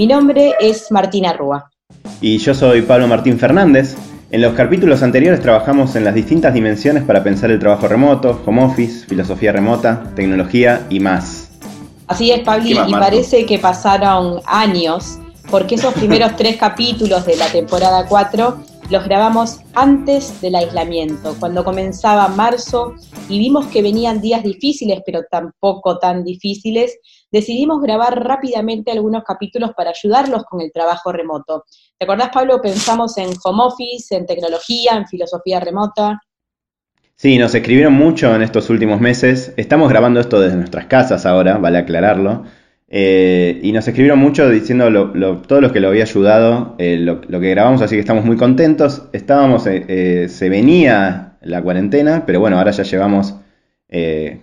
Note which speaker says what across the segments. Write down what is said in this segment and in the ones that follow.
Speaker 1: Mi nombre es Martina Rúa.
Speaker 2: Y yo soy Pablo Martín Fernández. En los capítulos anteriores trabajamos en las distintas dimensiones para pensar el trabajo remoto, home office, filosofía remota, tecnología y más.
Speaker 1: Así es, Pablo, y parece que pasaron años, porque esos primeros tres capítulos de la temporada 4 los grabamos antes del aislamiento, cuando comenzaba marzo y vimos que venían días difíciles, pero tampoco tan difíciles, decidimos grabar rápidamente algunos capítulos para ayudarlos con el trabajo remoto. ¿Te acordás, Pablo? Pensamos en home office, en tecnología, en filosofía remota.
Speaker 2: Sí, nos escribieron mucho en estos últimos meses. Estamos grabando esto desde nuestras casas ahora, vale aclararlo. Eh, y nos escribieron mucho diciendo lo, todo lo que lo había ayudado, eh, lo, que grabamos, así que estamos muy contentos. Estábamos, eh, se venía la cuarentena, pero bueno, ahora ya llevamos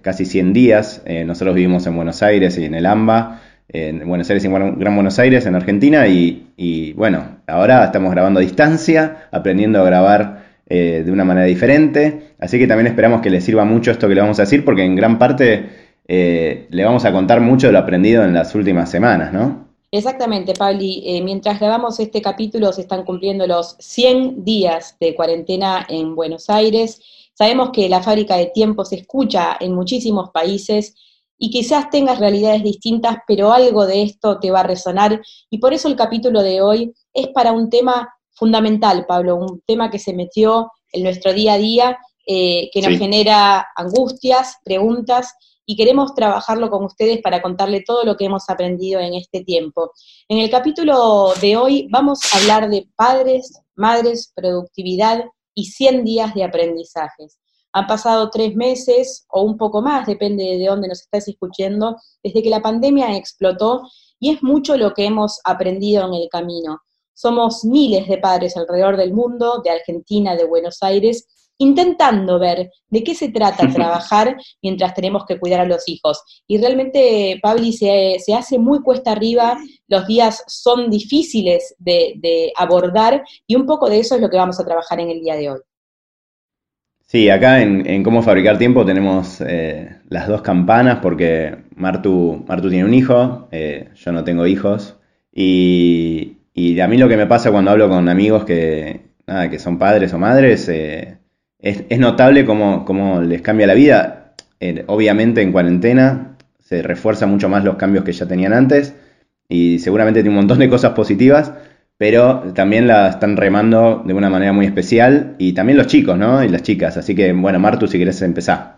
Speaker 2: casi 100 días. nosotros vivimos en Buenos Aires y en el AMBA, en Buenos Aires y en Gran Buenos Aires, en Argentina, y, bueno, ahora estamos grabando a distancia, aprendiendo a grabar de una manera diferente. Así que también esperamos que les sirva mucho esto que le vamos a decir, porque en gran parte eh, le vamos a contar mucho de lo aprendido en las últimas semanas, ¿no?
Speaker 1: Exactamente, Pabli. Eh, mientras grabamos este capítulo se están cumpliendo los 100 días de cuarentena en Buenos Aires. Sabemos que la fábrica de tiempo se escucha en muchísimos países y quizás tengas realidades distintas, pero algo de esto te va a resonar. Y por eso el capítulo de hoy es para un tema fundamental, Pablo, un tema que se metió en nuestro día a día, eh, que nos genera angustias, preguntas y queremos trabajarlo con ustedes para contarle todo lo que hemos aprendido en este tiempo. En el capítulo de hoy vamos a hablar de padres, madres, productividad y 100 días de aprendizajes. Han pasado tres meses o un poco más, depende de dónde nos estás escuchando, desde que la pandemia explotó y es mucho lo que hemos aprendido en el camino. Somos miles de padres alrededor del mundo, de Argentina, de Buenos Aires, intentando ver de qué se trata trabajar mientras tenemos que cuidar a los hijos. Y realmente, Pabli, se, se hace muy cuesta arriba, los días son difíciles de, abordar y un poco de eso es lo que vamos a trabajar en el día de hoy.
Speaker 2: Sí, acá en, cómo fabricar tiempo tenemos eh, las dos campanas porque Martu, Martu tiene un hijo, eh, yo no tengo hijos y, a mí lo que me pasa cuando hablo con amigos que, nada, que son padres o madres, eh, es, notable cómo, les cambia la vida. Eh, obviamente en cuarentena se refuerza mucho más los cambios que ya tenían antes y seguramente tiene un montón de cosas positivas, pero también la están remando de una manera muy especial y también los chicos, ¿no? Y las chicas. Así que, bueno, Martu, si querés empezar.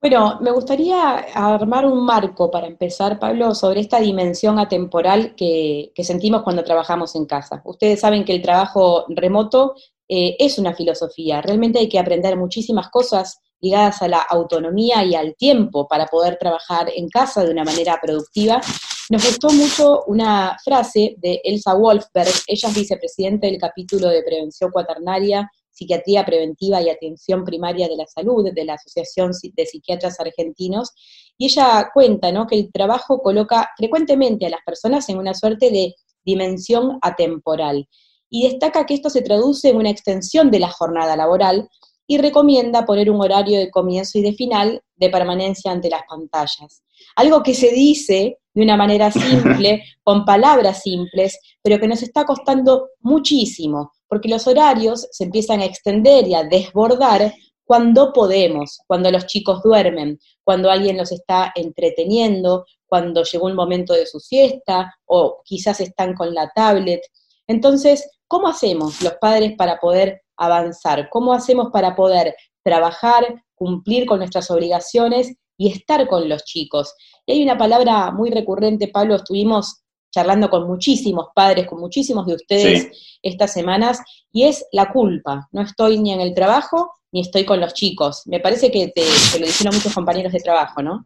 Speaker 1: Bueno, me gustaría armar un marco para empezar, Pablo, sobre esta dimensión atemporal que sentimos cuando trabajamos en casa. Ustedes saben que el trabajo remoto eh, es una filosofía. Realmente hay que aprender muchísimas cosas ligadas a la autonomía y al tiempo para poder trabajar en casa de una manera productiva. Nos gustó mucho una frase de Elsa Wolfberg, ella es vicepresidenta del capítulo de prevención cuaternaria, psiquiatría preventiva y atención primaria de la salud de la Asociación de Psiquiatras Argentinos, y ella cuenta ¿no? que el trabajo coloca frecuentemente a las personas en una suerte de dimensión atemporal y destaca que esto se traduce en una extensión de la jornada laboral y recomienda poner un horario de comienzo y de final de permanencia ante las pantallas. Algo que se dice de una manera simple, con palabras simples, pero que nos está costando muchísimo, porque los horarios se empiezan a extender y a desbordar cuando podemos, cuando los chicos duermen, cuando alguien los está entreteniendo, cuando llegó un momento de su siesta o quizás están con la tablet. Entonces, ¿Cómo hacemos los padres para poder avanzar? ¿Cómo hacemos para poder trabajar, cumplir con nuestras obligaciones y estar con los chicos? Y hay una palabra muy recurrente, Pablo, estuvimos charlando con muchísimos padres, con muchísimos de ustedes estas semanas, y es la culpa. No estoy ni en el trabajo ni estoy con los chicos. Me parece que te, te lo dijeron muchos compañeros de trabajo, ¿no?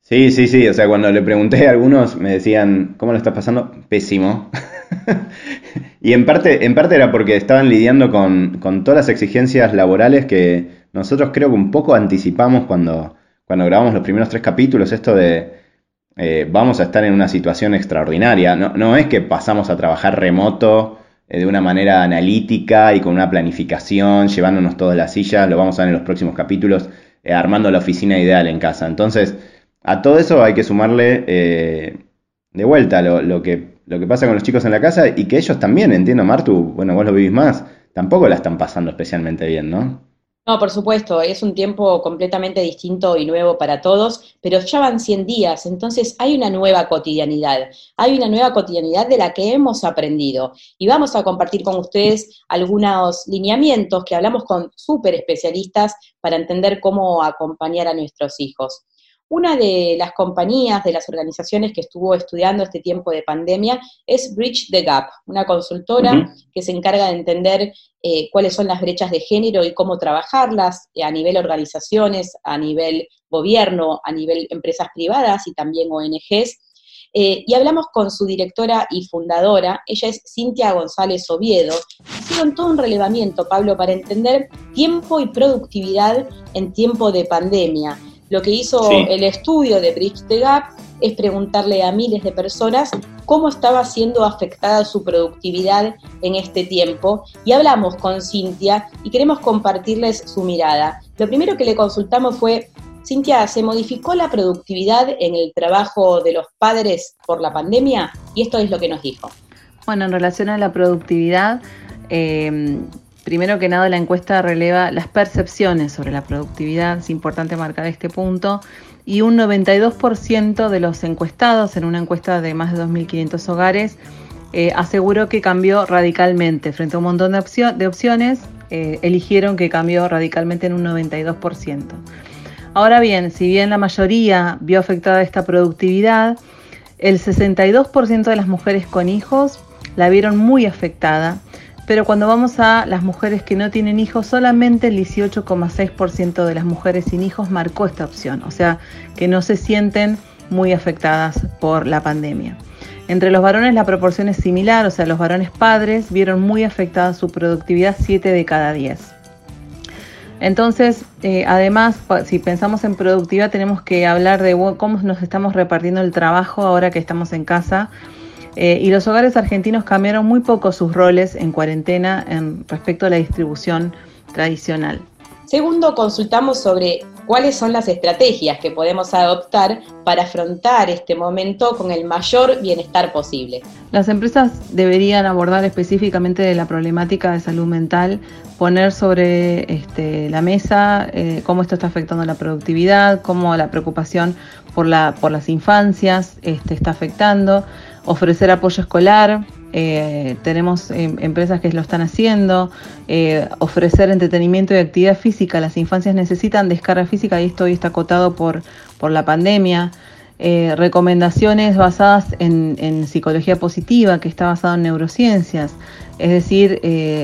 Speaker 2: Sí, sí, sí. O sea, cuando le pregunté a algunos, me decían, ¿cómo lo estás pasando? Pésimo. Y en parte, en parte era porque estaban lidiando con, todas las exigencias laborales que nosotros creo que un poco anticipamos cuando, cuando grabamos los primeros tres capítulos, esto de eh, vamos a estar en una situación extraordinaria. No, no es que pasamos a trabajar remoto eh, de una manera analítica y con una planificación, llevándonos todas las sillas, lo vamos a ver en los próximos capítulos, eh, armando la oficina ideal en casa. Entonces, a todo eso hay que sumarle de vuelta lo, que, lo que pasa con los chicos en la casa y que ellos también, entiendo, Martu, bueno, vos lo vivís más, tampoco la están pasando especialmente bien, ¿no?
Speaker 1: No, por supuesto, es un tiempo completamente distinto y nuevo para todos, pero ya van 100 días, entonces hay una nueva cotidianidad, hay una nueva cotidianidad de la que hemos aprendido y vamos a compartir con ustedes algunos lineamientos que hablamos con súper especialistas para entender cómo acompañar a nuestros hijos. Una de las compañías, de las organizaciones que estuvo estudiando este tiempo de pandemia es Bridge the Gap, una consultora que se encarga de entender eh, cuáles son las brechas de género y cómo trabajarlas eh, a nivel organizaciones, a nivel gobierno, a nivel empresas privadas y también ONGs. Eh, y hablamos con su directora y fundadora, ella es Cintia González Oviedo. Hicieron todo un relevamiento, Pablo, para entender tiempo y productividad en tiempo de pandemia. Lo que hizo el estudio de Bridge the Gap es preguntarle a miles de personas cómo estaba siendo afectada su productividad en este tiempo y hablamos con Cintia y queremos compartirles su mirada. Lo primero que le consultamos fue, Cintia, ¿se modificó la productividad en el trabajo de los padres por la pandemia? Y esto es lo que nos dijo.
Speaker 3: Bueno, en relación a la productividad, eh, Primero que nada, la encuesta releva las percepciones sobre la productividad, es importante marcar este punto, y un 92% de los encuestados en una encuesta de más de 2.500 hogares eh, aseguró que cambió radicalmente. Frente a un montón de, opciones, eh, eligieron que cambió radicalmente en un 92%. Ahora bien, si bien la mayoría vio afectada esta productividad, el 62% de las mujeres con hijos la vieron muy afectada pero cuando vamos a las mujeres que no tienen hijos, solamente el 18,6% de las mujeres sin hijos marcó esta opción, o sea, que no se sienten muy afectadas por la pandemia. Entre los varones la proporción es similar, o sea, los varones padres vieron muy afectada su productividad 7 de cada 10. Entonces, eh, además, si pensamos en productividad, tenemos que hablar de cómo nos estamos repartiendo el trabajo ahora que estamos en casa eh, y los hogares argentinos cambiaron muy poco sus roles en cuarentena en respecto a la distribución tradicional.
Speaker 1: Segundo, consultamos sobre cuáles son las estrategias que podemos adoptar para afrontar este momento con el mayor bienestar posible.
Speaker 3: Las empresas deberían abordar específicamente la problemática de salud mental, poner sobre este, la mesa eh, cómo esto está afectando la productividad, cómo la preocupación por, la, por las infancias este, está afectando ofrecer apoyo escolar, eh, tenemos em, empresas que lo están haciendo, eh, ofrecer entretenimiento y actividad física. Las infancias necesitan descarga física y esto hoy está acotado por, por la pandemia. Eh, recomendaciones basadas en, en, psicología positiva, que está basado en neurociencias. Es decir,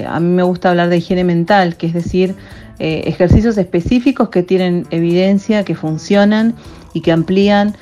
Speaker 3: a mí me gusta hablar de higiene mental, que es decir, ejercicios específicos que tienen evidencia, que funcionan y que amplían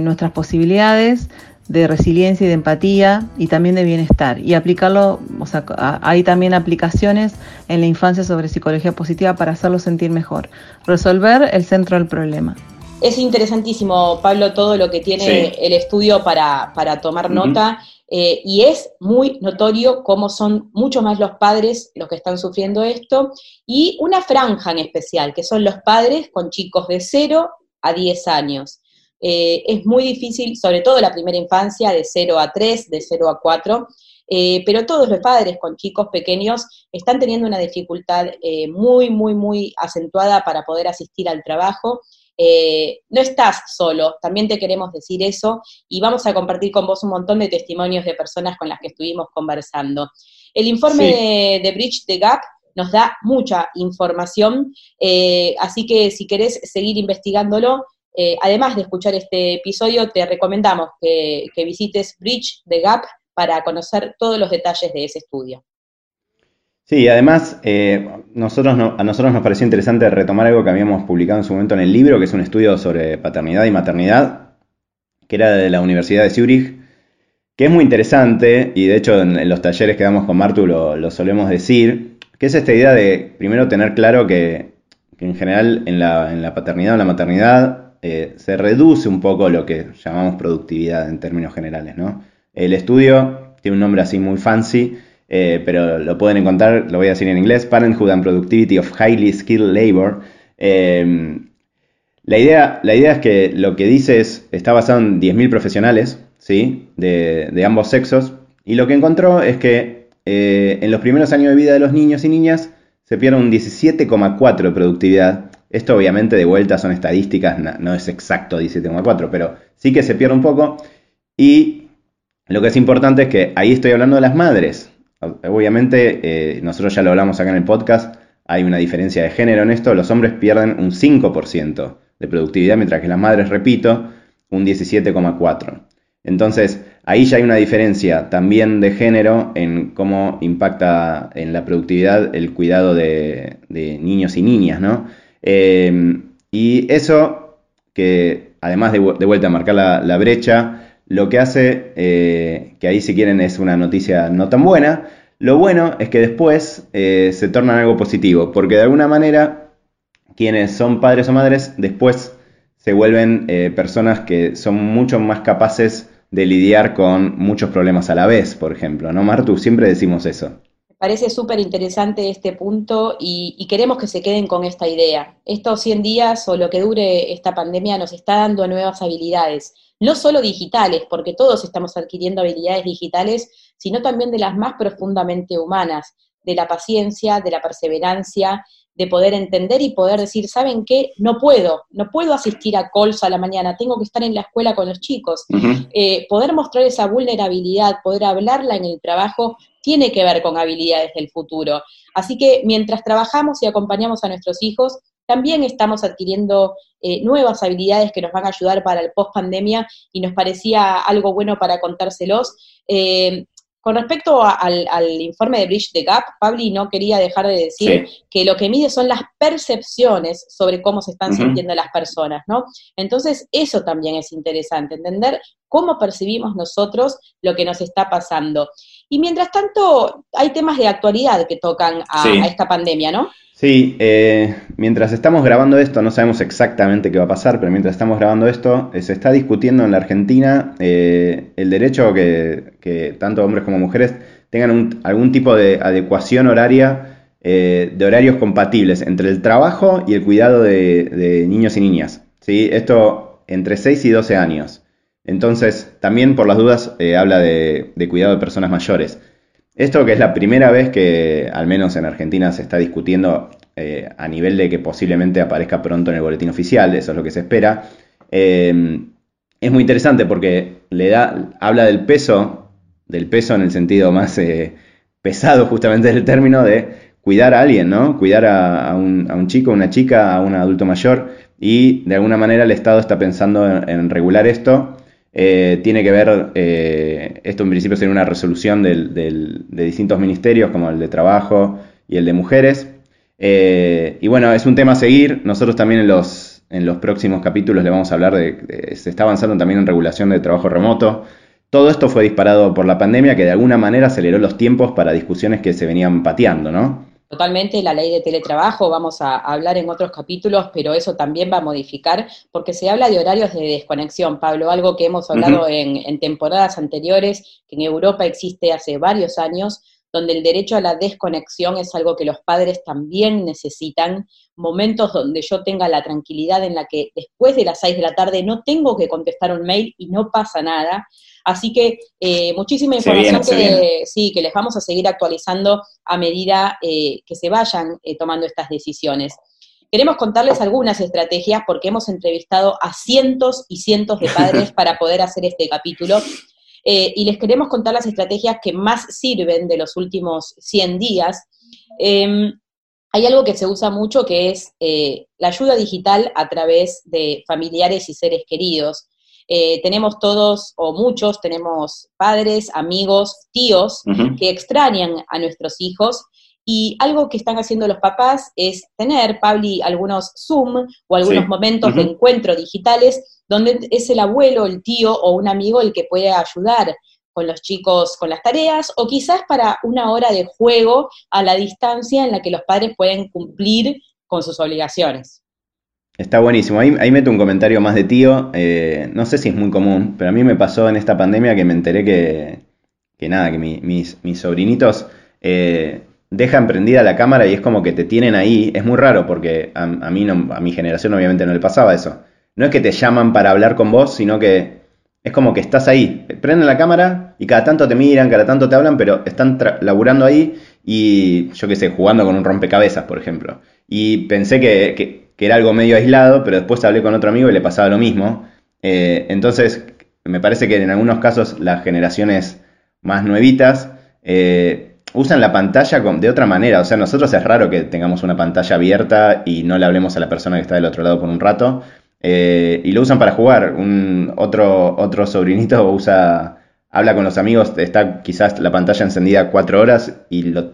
Speaker 3: nuestras posibilidades de resiliencia y de empatía y también de bienestar. Y aplicarlo, o sea, hay también aplicaciones en la infancia sobre psicología positiva para hacerlo sentir mejor. Resolver el centro del problema.
Speaker 1: Es interesantísimo, Pablo, todo lo que tiene el estudio para, tomar nota. Eh, y es muy notorio cómo son mucho más los padres los que están sufriendo esto, y una franja en especial, que son los padres con chicos de 0 a 10 años. Eh, es muy difícil, sobre todo la primera infancia, de 0 a 3, de 0 a 4, eh, pero todos los padres con chicos pequeños están teniendo una dificultad eh, muy, muy, muy acentuada para poder asistir al trabajo. no estás solo, también te queremos decir eso y vamos a compartir con vos un montón de testimonios de personas con las que estuvimos conversando. El informe de, de, Bridge the Gap nos da mucha información, así que si querés seguir investigándolo, eh, además de escuchar este episodio, te recomendamos que, visites Bridge the Gap para conocer todos los detalles de ese estudio.
Speaker 2: Sí, además eh, a nosotros nos pareció interesante retomar algo que habíamos publicado en su momento en el libro, que es un estudio sobre paternidad y maternidad, que era de la Universidad de Zurich, que es muy interesante, y de hecho en, los talleres que damos con Martu lo, solemos decir, que es esta idea de primero tener claro que, en general en la, paternidad o en la maternidad eh, se reduce un poco lo que llamamos productividad en términos generales, ¿no? El estudio tiene un nombre así muy fancy, eh, pero lo pueden encontrar, lo voy a decir en inglés, Parenthood and Productivity of Highly Skilled Labor. Eh, la, idea, la idea es que lo que dice es, está basado en 10.000 profesionales, ¿sí? De, ambos sexos, y lo que encontró es que eh, en los primeros años de vida de los niños y niñas se pierde un 17,4 de productividad. Esto obviamente de vuelta son estadísticas, no, es exacto 17,4, pero sí que se pierde un poco. Y lo que es importante es que ahí estoy hablando de las madres. Obviamente, eh, nosotros ya lo hablamos acá en el podcast, hay una diferencia de género en esto, los hombres pierden un 5% de productividad, mientras que las madres, repito, un 17,4%. Entonces, ahí ya hay una diferencia también de género en cómo impacta en la productividad el cuidado de, niños y niñas, ¿no? Em, y eso, que además de, vuelta a marcar la, brecha, lo que hace, eh, que ahí si quieren es una noticia no tan buena, lo bueno es que después eh, se torna algo positivo, porque de alguna manera quienes son padres o madres después se vuelven eh, personas que son mucho más capaces de lidiar con muchos problemas a la vez, por ejemplo, ¿no, Martu? Siempre decimos eso.
Speaker 1: Parece súper interesante este punto y, queremos que se queden con esta idea. Estos 100 días o lo que dure esta pandemia nos está dando nuevas habilidades, no solo digitales, porque todos estamos adquiriendo habilidades digitales, sino también de las más profundamente humanas, de la paciencia, de la perseverancia de poder entender y poder decir, ¿saben qué? No puedo, no puedo asistir a calls a la mañana, tengo que estar en la escuela con los chicos. Eh, poder mostrar esa vulnerabilidad, poder hablarla en el trabajo, tiene que ver con habilidades del futuro. Así que mientras trabajamos y acompañamos a nuestros hijos, también estamos adquiriendo eh, nuevas habilidades que nos van a ayudar para el post pandemia y nos parecía algo bueno para contárselos. Eh, con respecto al, informe de Bridge the Gap, Pabli no quería dejar de decir que lo que mide son las percepciones sobre cómo se están sintiendo las personas, ¿no? Entonces, eso también es interesante, entender cómo percibimos nosotros lo que nos está pasando. Y mientras tanto, hay temas de actualidad que tocan a esta pandemia, ¿no?
Speaker 2: Sí, eh, mientras estamos grabando esto, no sabemos exactamente qué va a pasar, pero mientras estamos grabando esto, eh, se está discutiendo en la Argentina eh, el derecho que, que, tanto hombres como mujeres tengan algún tipo de adecuación horaria, de horarios compatibles entre el trabajo y el cuidado de, niños y niñas. ¿sí? Esto entre 6 y 12 años. Entonces, también por las dudas, habla de, cuidado de personas mayores. Esto que es la primera vez que, al menos en Argentina, se está discutiendo eh, a nivel de que posiblemente aparezca pronto en el boletín oficial, eso es lo que se espera, eh, es muy interesante porque le da, habla del peso, del peso en el sentido más eh, pesado justamente del término de cuidar a alguien, ¿no? Cuidar a, un, a, un, chico, una chica, a un adulto mayor y de alguna manera el Estado está pensando en regular esto eh, tiene que ver, eh, esto en principio sería una resolución de distintos ministerios, como el de Trabajo y el de Mujeres. Eh, y bueno, es un tema a seguir. Nosotros también en los, en los próximos capítulos le vamos a hablar de, se está avanzando también en regulación de trabajo remoto. Todo esto fue disparado por la pandemia que de alguna manera aceleró los tiempos para discusiones que se venían pateando, ¿no?
Speaker 1: Totalmente la ley de teletrabajo, vamos a hablar en otros capítulos, pero eso también va a modificar, porque se habla de horarios de desconexión, Pablo, algo que hemos hablado en, en temporadas anteriores, que en Europa existe hace varios años, donde el derecho a la desconexión es algo que los padres también necesitan, momentos donde yo tenga la tranquilidad en la que después de las seis de la tarde no tengo que contestar un mail y no pasa nada. Así que eh, muchísima información que, sí, que les vamos a seguir actualizando a medida eh, que se vayan eh, tomando estas decisiones. Queremos contarles algunas estrategias porque hemos entrevistado a cientos y cientos de padres para poder hacer este capítulo. y les queremos contar las estrategias que más sirven de los últimos 100 días. Em, hay algo que se usa mucho que es la ayuda digital a través de familiares y seres queridos. Eh, tenemos todos, o muchos, tenemos padres, amigos, tíos que extrañan a nuestros hijos. Y algo que están haciendo los papás es tener, Pabli, algunos Zoom o algunos momentos de encuentro digitales donde es el abuelo, el tío o un amigo el que puede ayudar con los chicos con las tareas, o quizás para una hora de juego a la distancia en la que los padres pueden cumplir con sus obligaciones.
Speaker 2: Está buenísimo. Ahí, meto un comentario más de tío. Eh, no sé si es muy común, pero a mí me pasó en esta pandemia que me enteré que, que nada, que mis, sobrinitos eh, dejan prendida la cámara y es como que te tienen ahí. Es muy raro porque a, mí no, a mi generación obviamente no le pasaba eso. No es que te llaman para hablar con vos, sino que es como que estás ahí. Prenden la cámara y cada tanto te miran, cada tanto te hablan, pero están laburando ahí y yo qué sé, jugando con un rompecabezas, por ejemplo. Y pensé que era algo medio aislado, pero después hablé con otro amigo y le pasaba lo mismo. Eh, entonces, me parece que en algunos casos las generaciones más nuevitas eh, usan la pantalla de otra manera. O sea, nosotros es raro que tengamos una pantalla abierta y no le hablemos a la persona que está del otro lado por un rato. Eh, y lo usan para jugar. Un, otro, otro sobrinito usa, habla con los amigos, está quizás la pantalla encendida cuatro horas y lo,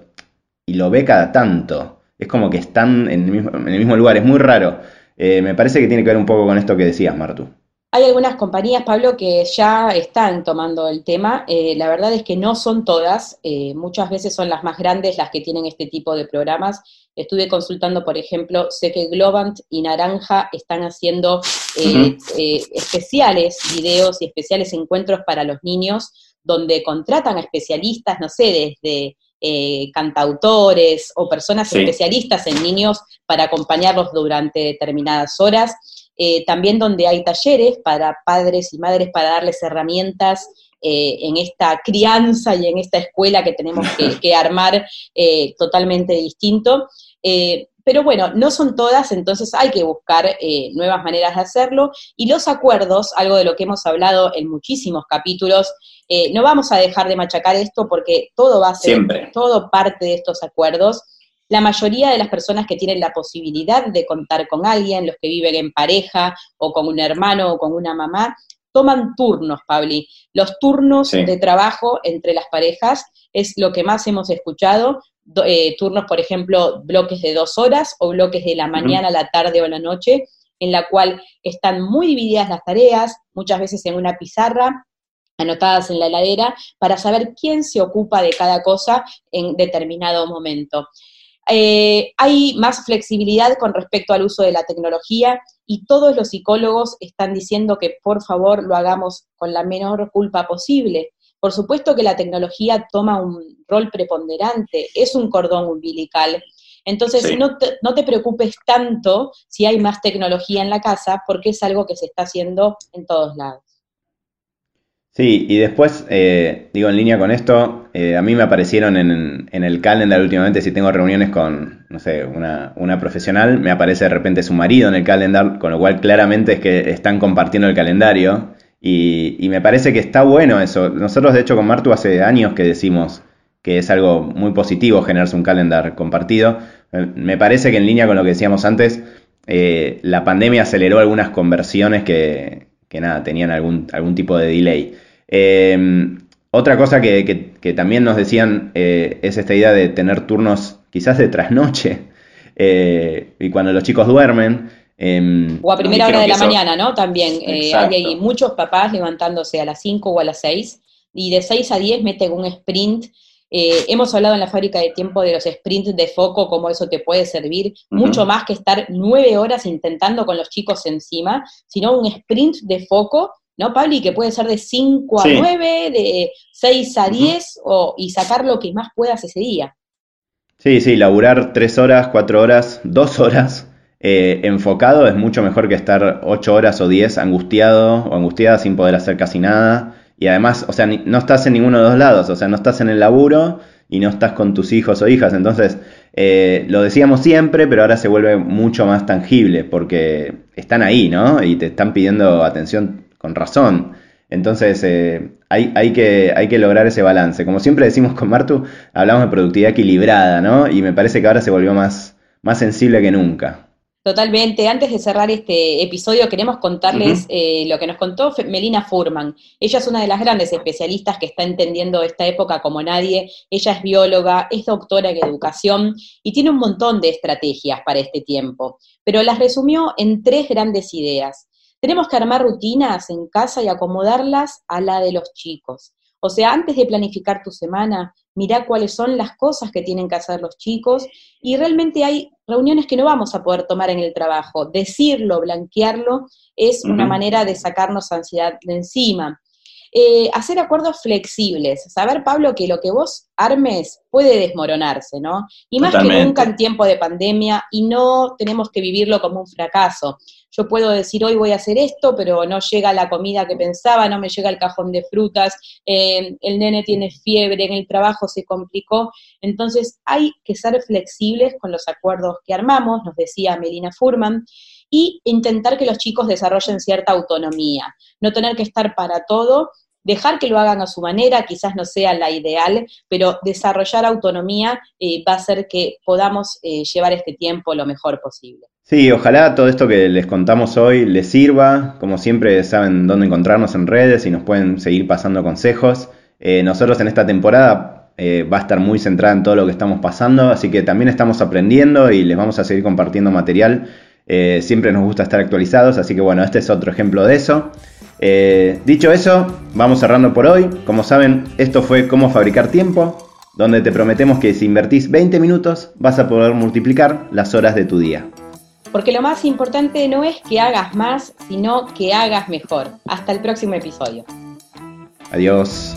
Speaker 2: y lo ve cada tanto es como que están en el mismo, lugar, es muy raro. Eh, me parece que tiene que ver un poco con esto que decías, Martu.
Speaker 1: Hay algunas compañías, Pablo, que ya están tomando el tema. Eh, la verdad es que no son todas, eh, muchas veces son las más grandes las que tienen este tipo de programas. Estuve consultando, por ejemplo, sé que Globant y Naranja están haciendo especiales videos y especiales encuentros para los niños, donde contratan a especialistas, no sé, desde eh, cantautores o personas especialistas en niños para acompañarlos durante determinadas horas. Eh, también donde hay talleres para padres y madres para darles herramientas eh, en esta crianza y en esta escuela que tenemos que, armar totalmente distinto. Pero bueno, no son todas, entonces hay que buscar nuevas maneras de hacerlo. Y los acuerdos, algo de lo que hemos hablado en muchísimos capítulos, eh, no vamos a dejar de machacar esto porque todo va a ser, todo parte de estos acuerdos. La mayoría de las personas que tienen la posibilidad de contar con alguien, los que viven en pareja o con un hermano o con una mamá, toman turnos, Pabli. Los turnos de trabajo entre las parejas es lo que más hemos escuchado. Eh, turnos, por ejemplo, bloques de dos horas o bloques de la mañana, la tarde o la noche, en la cual están muy divididas las tareas, muchas veces en una pizarra, anotadas en la heladera para saber quién se ocupa de cada cosa en determinado momento. Eh, hay más flexibilidad con respecto al uso de la tecnología y todos los psicólogos están diciendo que por favor lo hagamos con la menor culpa posible. Por supuesto que la tecnología toma un rol preponderante, es un cordón umbilical. Entonces, no, te, no te preocupes tanto si hay más tecnología en la casa, porque es algo que se está haciendo en todos lados.
Speaker 2: Sí, y después, eh, digo, en línea con esto, eh, a mí me aparecieron en, el calendar últimamente, si tengo reuniones con, no sé, una, profesional, me aparece de repente su marido en el calendar, con lo cual claramente es que están compartiendo el calendario. Y, me parece que está bueno eso. Nosotros, de hecho, con Martu hace años que decimos que es algo muy positivo generarse un calendar compartido. Eh, me parece que en línea con lo que decíamos antes, la pandemia aceleró algunas conversiones que, que nada, tenían algún, algún tipo de delay. Em, otra cosa que, también nos decían eh, es esta idea de tener turnos quizás de trasnoche eh, y cuando los chicos duermen.
Speaker 1: Em, o a primera hora de la mañana, ¿no? También eh, hay, muchos papás levantándose a las 5 o a las 6 y de 6 a 10 meten un sprint. Hemos hablado en la fábrica de tiempo de los sprints de foco, cómo eso te puede servir, mucho más que estar nueve horas intentando con los chicos encima, sino un sprint de foco ¿no, Pablo? que puede ser de 5 a 9, de 6 a 10, o, y sacar lo que más puedas ese día.
Speaker 2: Sí, sí, laburar 3 horas, 4 horas, 2 horas eh, enfocado es mucho mejor que estar 8 horas o 10 angustiado o angustiada sin poder hacer casi nada. Y además, o sea, no estás en ninguno de los lados, o sea, no estás en el laburo y no estás con tus hijos o hijas. Entonces, eh, lo decíamos siempre, pero ahora se vuelve mucho más tangible porque están ahí, ¿no? Y te están pidiendo atención con razón. Entonces eh, hay, hay, que, hay que lograr ese balance. Como siempre decimos con Martu, hablamos de productividad equilibrada, ¿no? Y me parece que ahora se volvió más, más sensible que nunca.
Speaker 1: Totalmente. Antes de cerrar este episodio, queremos contarles eh, lo que nos contó Melina Furman. Ella es una de las grandes especialistas que está entendiendo esta época como nadie. Ella es bióloga, es doctora en educación y tiene un montón de estrategias para este tiempo. Pero las resumió en tres grandes ideas. Tenemos que armar rutinas en casa y acomodarlas a la de los chicos. O sea, antes de planificar tu semana, mira cuáles son las cosas que tienen que hacer los chicos y realmente hay reuniones que no vamos a poder tomar en el trabajo. Decirlo, blanquearlo, es una manera de sacarnos ansiedad de encima. Eh, hacer acuerdos flexibles, saber, Pablo, que lo que vos armes puede desmoronarse, ¿no? Y más que nunca en tiempo de pandemia y no tenemos que vivirlo como un fracaso. Yo puedo decir, hoy voy a hacer esto, pero no llega la comida que pensaba, no me llega el cajón de frutas, eh, el nene tiene fiebre, en el trabajo se complicó. Entonces hay que ser flexibles con los acuerdos que armamos, nos decía Melina Furman y intentar que los chicos desarrollen cierta autonomía, no tener que estar para todo, dejar que lo hagan a su manera, quizás no sea la ideal, pero desarrollar autonomía eh, va a hacer que podamos eh, llevar este tiempo lo mejor posible.
Speaker 2: Sí, ojalá todo esto que les contamos hoy les sirva. Como siempre saben dónde encontrarnos en redes y nos pueden seguir pasando consejos. Eh, nosotros en esta temporada va a estar muy centrada en todo lo que estamos pasando, así que también estamos aprendiendo y les vamos a seguir compartiendo material eh, siempre nos gusta estar actualizados, así que bueno, este es otro ejemplo de eso. Eh, dicho eso, vamos cerrando por hoy. Como saben, esto fue Cómo fabricar tiempo, donde te prometemos que si invertís 20 minutos vas a poder multiplicar las horas de tu día.
Speaker 1: Porque lo más importante no es que hagas más, sino que hagas mejor. Hasta el próximo episodio.
Speaker 2: Adiós.